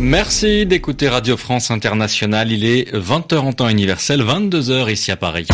Merci d'écouter Radio France Internationale. Il est 20h en temps universel, 22h ici à Paris.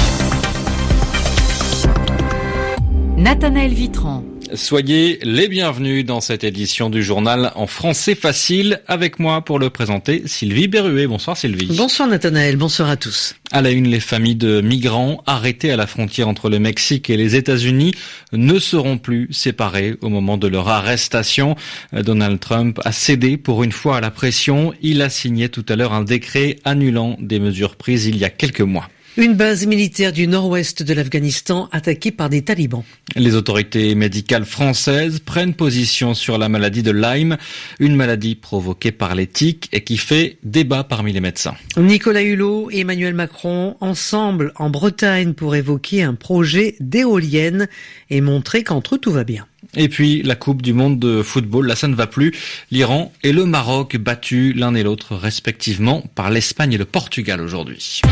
Nathanaël Vitran. Soyez les bienvenus dans cette édition du journal en français facile. Avec moi pour le présenter, Sylvie Berruet. Bonsoir Sylvie. Bonsoir Nathanaël, bonsoir à tous. À la une, les familles de migrants arrêtés à la frontière entre le Mexique et les États-Unis ne seront plus séparées au moment de leur arrestation. Donald Trump a cédé pour une fois à la pression. Il a signé tout à l'heure un décret annulant des mesures prises il y a quelques mois. Une base militaire du nord-ouest de l'Afghanistan attaquée par des talibans. Les autorités médicales françaises prennent position sur la maladie de Lyme, une maladie provoquée par les tiques et qui fait débat parmi les médecins. Nicolas Hulot et Emmanuel Macron ensemble en Bretagne pour évoquer un projet d'éolienne et montrer qu'entre eux tout va bien. Et puis la Coupe du Monde de football, là ça ne va plus. L'Iran et le Maroc battus l'un et l'autre respectivement par l'Espagne et le Portugal aujourd'hui.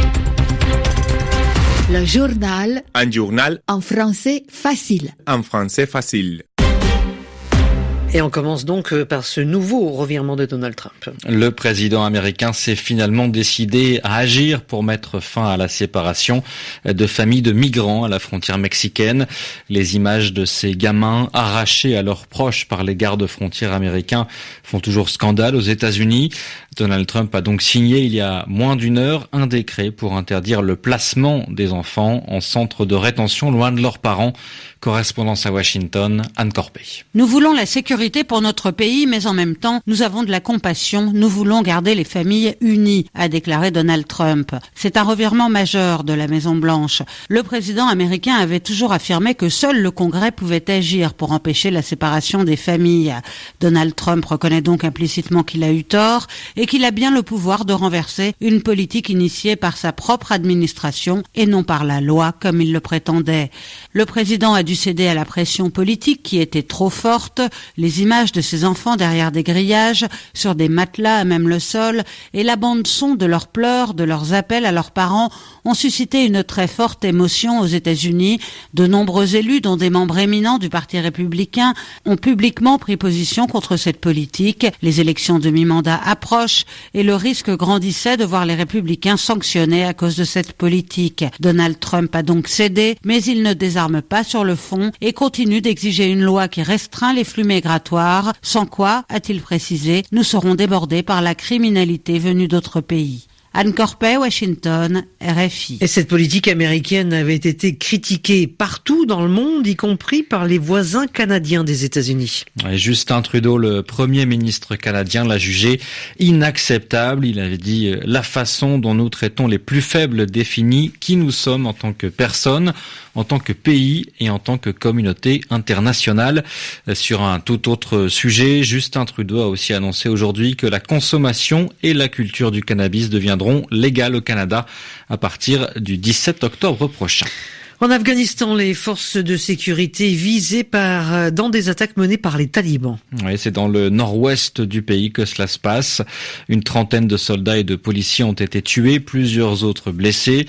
Le journal. Un journal. En français facile. En français facile. Et on commence donc euh, par ce nouveau revirement de Donald Trump. Le président américain s'est finalement décidé à agir pour mettre fin à la séparation de familles de migrants à la frontière mexicaine. Les images de ces gamins arrachés à leurs proches par les gardes frontières américains font toujours scandale aux États-Unis. Donald Trump a donc signé il y a moins d'une heure un décret pour interdire le placement des enfants en centre de rétention loin de leurs parents. Correspondance à Washington, Anne Corpey. Nous voulons la sécurité pour notre pays, mais en même temps, nous avons de la compassion. Nous voulons garder les familles unies, a déclaré Donald Trump. C'est un revirement majeur de la Maison Blanche. Le président américain avait toujours affirmé que seul le Congrès pouvait agir pour empêcher la séparation des familles. Donald Trump reconnaît donc implicitement qu'il a eu tort et qu'il a bien le pouvoir de renverser une politique initiée par sa propre administration et non par la loi comme il le prétendait. Le président a dû céder à la pression politique qui était trop forte, les images de ses enfants derrière des grillages, sur des matelas à même le sol, et la bande-son de leurs pleurs, de leurs appels à leurs parents ont suscité une très forte émotion aux États-Unis. De nombreux élus, dont des membres éminents du Parti républicain, ont publiquement pris position contre cette politique. Les élections de mi-mandat approchent et le risque grandissait de voir les républicains sanctionnés à cause de cette politique. Donald Trump a donc cédé, mais il ne désarme pas sur le et continue d'exiger une loi qui restreint les flux migratoires, sans quoi, a-t-il précisé, nous serons débordés par la criminalité venue d'autres pays. Anne Corpet, Washington, RFI. Et cette politique américaine avait été critiquée partout dans le monde, y compris par les voisins canadiens des États-Unis. Justin Trudeau, le premier ministre canadien, l'a jugé inacceptable. Il avait dit euh, la façon dont nous traitons les plus faibles définit qui nous sommes en tant que personne, en tant que pays et en tant que communauté internationale. Euh, sur un tout autre sujet, Justin Trudeau a aussi annoncé aujourd'hui que la consommation et la culture du cannabis deviendront légales au Canada à partir du 17 octobre prochain. En Afghanistan, les forces de sécurité visées par, euh, dans des attaques menées par les talibans. Oui, c'est dans le nord-ouest du pays que cela se passe. Une trentaine de soldats et de policiers ont été tués, plusieurs autres blessés.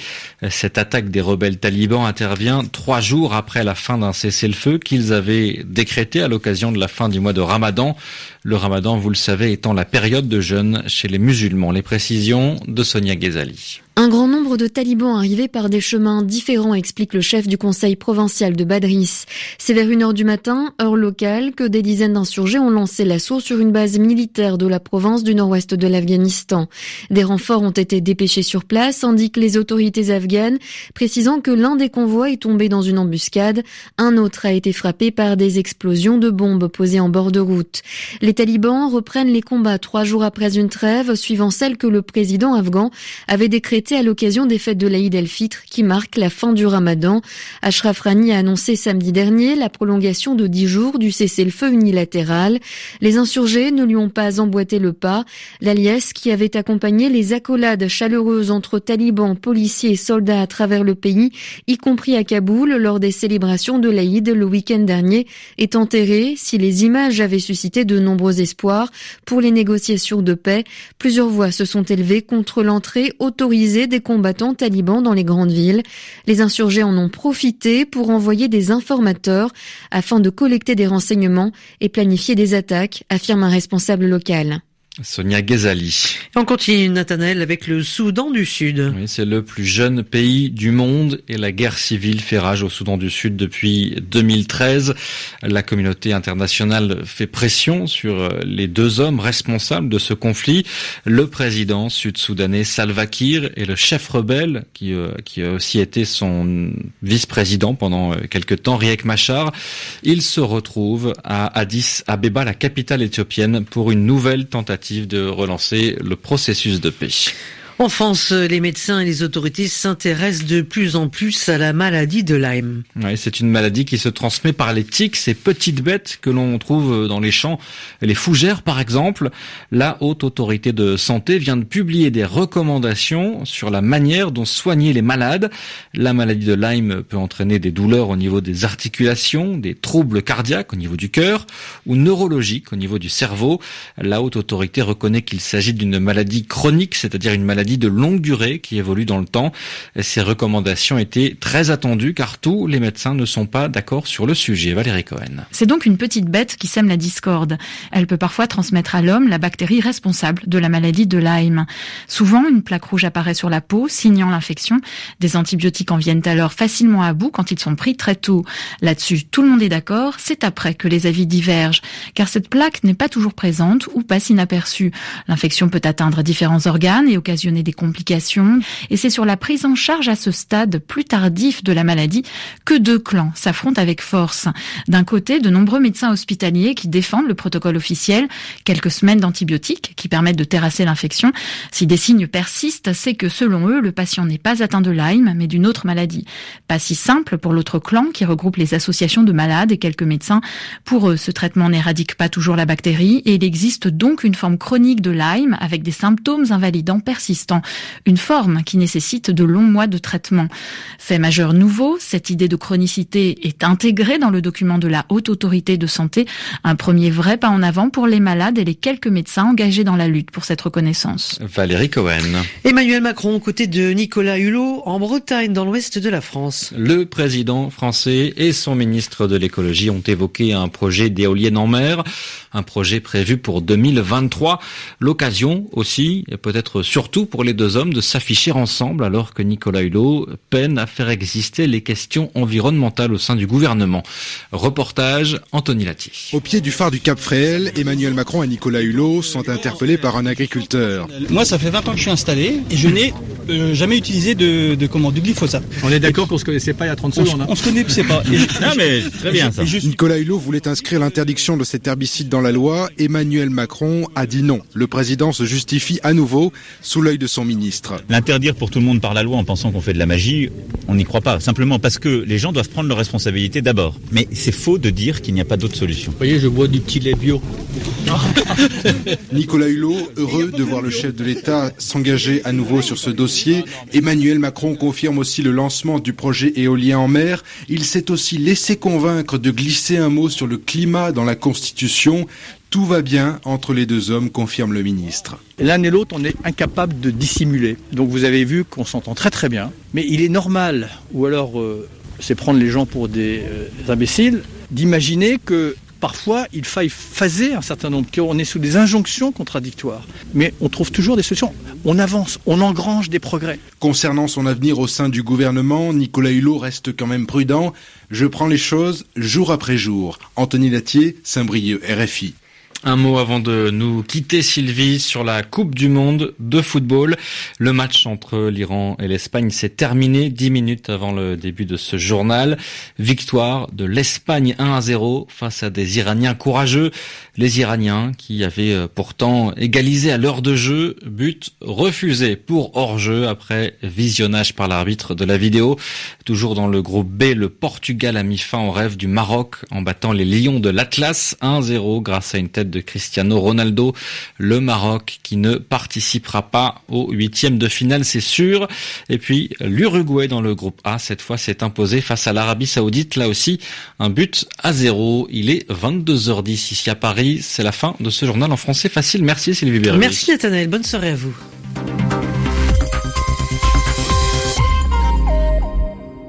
Cette attaque des rebelles talibans intervient trois jours après la fin d'un cessez-le-feu qu'ils avaient décrété à l'occasion de la fin du mois de Ramadan. Le Ramadan, vous le savez, étant la période de jeûne chez les musulmans. Les précisions de Sonia Ghezali. Un grand nombre de talibans arrivés par des chemins différents, explique le chef du conseil provincial de Badris. C'est vers une heure du matin, heure locale, que des dizaines d'insurgés ont lancé l'assaut sur une base militaire de la province du nord-ouest de l'Afghanistan. Des renforts ont été dépêchés sur place, indiquent les autorités afghanes, précisant que l'un des convois est tombé dans une embuscade, un autre a été frappé par des explosions de bombes posées en bord de route. Les talibans reprennent les combats trois jours après une trêve, suivant celle que le président afghan avait décrétée à l'occasion des fêtes de l'Aïd el-Fitr qui marquent la fin du ramadan. Ashraf Rani a annoncé samedi dernier la prolongation de dix jours du cessez-le-feu unilatéral. Les insurgés ne lui ont pas emboîté le pas. L'alliesse qui avait accompagné les accolades chaleureuses entre talibans, policiers et soldats à travers le pays, y compris à Kaboul lors des célébrations de l'Aïd le week-end dernier, est enterrée si les images avaient suscité de nombreux espoirs pour les négociations de paix. Plusieurs voix se sont élevées contre l'entrée autorisée des combattants talibans dans les grandes villes. Les insurgés en ont profité pour envoyer des informateurs afin de collecter des renseignements et planifier des attaques, affirme un responsable local. Sonia Ghazali. On continue, Nathanaël, avec le Soudan du Sud. Oui, c'est le plus jeune pays du monde et la guerre civile fait rage au Soudan du Sud depuis 2013. La communauté internationale fait pression sur les deux hommes responsables de ce conflit, le président sud-soudanais Salva Kiir et le chef rebelle qui, euh, qui a aussi été son vice-président pendant quelques temps, Riek Machar. Ils se retrouvent à Addis Abeba, la capitale éthiopienne, pour une nouvelle tentative de relancer le processus de paix. En France, les médecins et les autorités s'intéressent de plus en plus à la maladie de Lyme. Oui, c'est une maladie qui se transmet par les tiques, ces petites bêtes que l'on trouve dans les champs, les fougères par exemple. La Haute Autorité de Santé vient de publier des recommandations sur la manière dont soigner les malades. La maladie de Lyme peut entraîner des douleurs au niveau des articulations, des troubles cardiaques au niveau du cœur ou neurologiques au niveau du cerveau. La Haute Autorité reconnaît qu'il s'agit d'une maladie chronique, c'est-à-dire une maladie de longue durée qui évolue dans le temps. Ces recommandations étaient très attendues car tous les médecins ne sont pas d'accord sur le sujet. Valérie Cohen. C'est donc une petite bête qui sème la discorde. Elle peut parfois transmettre à l'homme la bactérie responsable de la maladie de Lyme. Souvent, une plaque rouge apparaît sur la peau, signant l'infection. Des antibiotiques en viennent alors facilement à bout quand ils sont pris très tôt. Là-dessus, tout le monde est d'accord, c'est après que les avis divergent, car cette plaque n'est pas toujours présente ou passe inaperçue. L'infection peut atteindre différents organes et occasionner des complications. Et c'est sur la prise en charge à ce stade plus tardif de la maladie que deux clans s'affrontent avec force. D'un côté, de nombreux médecins hospitaliers qui défendent le protocole officiel, quelques semaines d'antibiotiques qui permettent de terrasser l'infection. Si des signes persistent, c'est que selon eux, le patient n'est pas atteint de Lyme, mais d'une autre maladie. Pas si simple pour l'autre clan qui regroupe les associations de malades et quelques médecins. Pour eux, ce traitement n'éradique pas toujours la bactérie et il existe donc une forme chronique de Lyme avec des symptômes invalidants persistants une forme qui nécessite de longs mois de traitement. Fait majeur nouveau, cette idée de chronicité est intégrée dans le document de la Haute Autorité de Santé, un premier vrai pas en avant pour les malades et les quelques médecins engagés dans la lutte pour cette reconnaissance. Valérie Cohen. Emmanuel Macron, aux côtés de Nicolas Hulot, en Bretagne, dans l'ouest de la France. Le président français et son ministre de l'écologie ont évoqué un projet d'éolienne en mer, un projet prévu pour 2023. L'occasion aussi, et peut-être surtout pour les deux hommes, de s'afficher ensemble alors que Nicolas Hulot peine à faire exister les questions environnementales au sein du gouvernement. Reportage Anthony Latier. Au pied du phare du Cap Fréhel, Emmanuel Macron et Nicolas Hulot sont interpellés par un agriculteur. Moi, ça fait 20 ans que je suis installé et je n'ai euh, jamais utilisé de, de, comment, du glyphosate. On est d'accord qu'on se connaissait pas il y a 30 on, secondes. Hein. On se connaissait pas. Et, ah mais très bien ça. Juste... Nicolas Hulot voulait inscrire l'interdiction de cet herbicide dans la loi. Emmanuel Macron a dit non. Le président se justifie à nouveau sous l'œil de son ministre. L'interdire pour tout le monde par la loi en pensant qu'on fait de la magie, on n'y croit pas. Simplement parce que les gens doivent prendre leurs responsabilités d'abord. Mais c'est faux de dire qu'il n'y a pas d'autre solution. Vous voyez, je bois du petit lait bio. Nicolas Hulot, heureux de voir le chef de l'État s'engager à nouveau sur ce dossier. Emmanuel Macron confirme aussi le lancement du projet éolien en mer. Il s'est aussi laissé convaincre de glisser un mot sur le climat dans la Constitution. Tout va bien entre les deux hommes, confirme le ministre. L'un et l'autre, on est incapable de dissimuler. Donc vous avez vu qu'on s'entend très très bien. Mais il est normal, ou alors euh, c'est prendre les gens pour des euh, imbéciles, d'imaginer que parfois il faille phaser un certain nombre, qu'on est sous des injonctions contradictoires. Mais on trouve toujours des solutions. On avance, on engrange des progrès. Concernant son avenir au sein du gouvernement, Nicolas Hulot reste quand même prudent. Je prends les choses jour après jour. Anthony Latier, Saint-Brieuc, RFI. Un mot avant de nous quitter, Sylvie, sur la Coupe du Monde de football. Le match entre l'Iran et l'Espagne s'est terminé dix minutes avant le début de ce journal. Victoire de l'Espagne 1 à 0 face à des Iraniens courageux. Les Iraniens qui avaient pourtant égalisé à l'heure de jeu, but refusé pour hors-jeu après visionnage par l'arbitre de la vidéo. Toujours dans le groupe B, le Portugal a mis fin au rêve du Maroc en battant les Lions de l'Atlas 1-0 grâce à une tête de Cristiano Ronaldo. Le Maroc qui ne participera pas au huitième de finale, c'est sûr. Et puis l'Uruguay dans le groupe A, cette fois s'est imposé face à l'Arabie Saoudite. Là aussi, un but à zéro. Il est 22h10 ici à Paris. C'est la fin de ce journal en français facile. Merci Sylvie Berry. Merci Nathanaël. Bonne soirée à vous.